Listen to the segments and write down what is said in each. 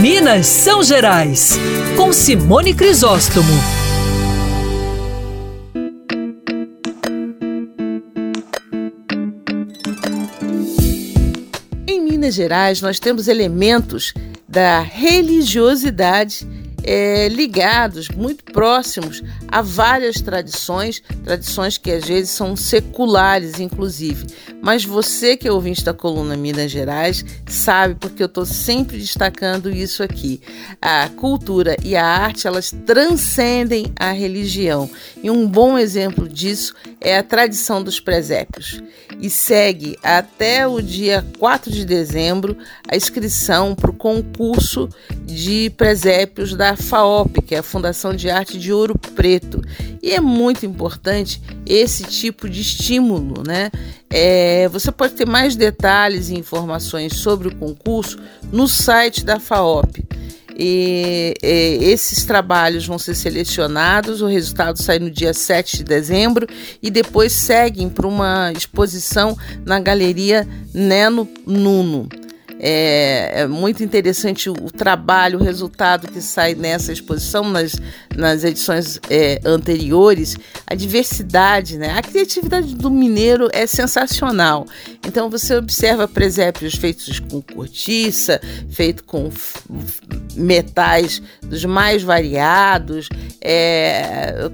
Minas São Gerais, com Simone Crisóstomo. Em Minas Gerais, nós temos elementos da religiosidade é, ligados, muito próximos a várias tradições, tradições que às vezes são seculares, inclusive. Mas você que é ouvinte da coluna Minas Gerais sabe porque eu estou sempre destacando isso aqui. A cultura e a arte elas transcendem a religião e um bom exemplo disso é a tradição dos presépios e segue até o dia 4 de dezembro a inscrição para o concurso de presépios da FAOP, que é a Fundação de Arte de Ouro Preto. E é muito importante esse tipo de estímulo, né? É, você pode ter mais detalhes e informações sobre o concurso no site da FAOP. E, e, esses trabalhos vão ser selecionados, o resultado sai no dia 7 de dezembro e depois seguem para uma exposição na Galeria Neno Nuno. É, é, muito interessante o, trabalho, o resultado que sai nessa exposição, nas, nas edições é, anteriores, a diversidade, né? a criatividade do mineiro é sensacional. Então você observa presépios feitos com cortiça, feito com metais dos mais variados, é,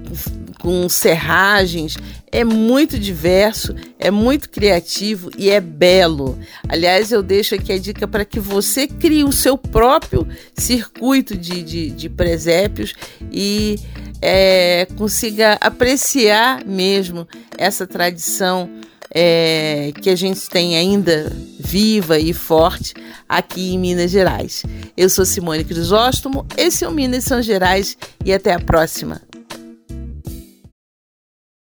com serragens. É muito diverso, é muito criativo e é belo. Aliás, eu deixo aqui a dica para que você crie o seu próprio circuito de, de, de presépios e é, consiga apreciar mesmo essa tradição é, que a gente tem ainda viva e forte aqui em Minas Gerais. Eu sou Simone Crisóstomo, esse é o Minas São Gerais e até a próxima.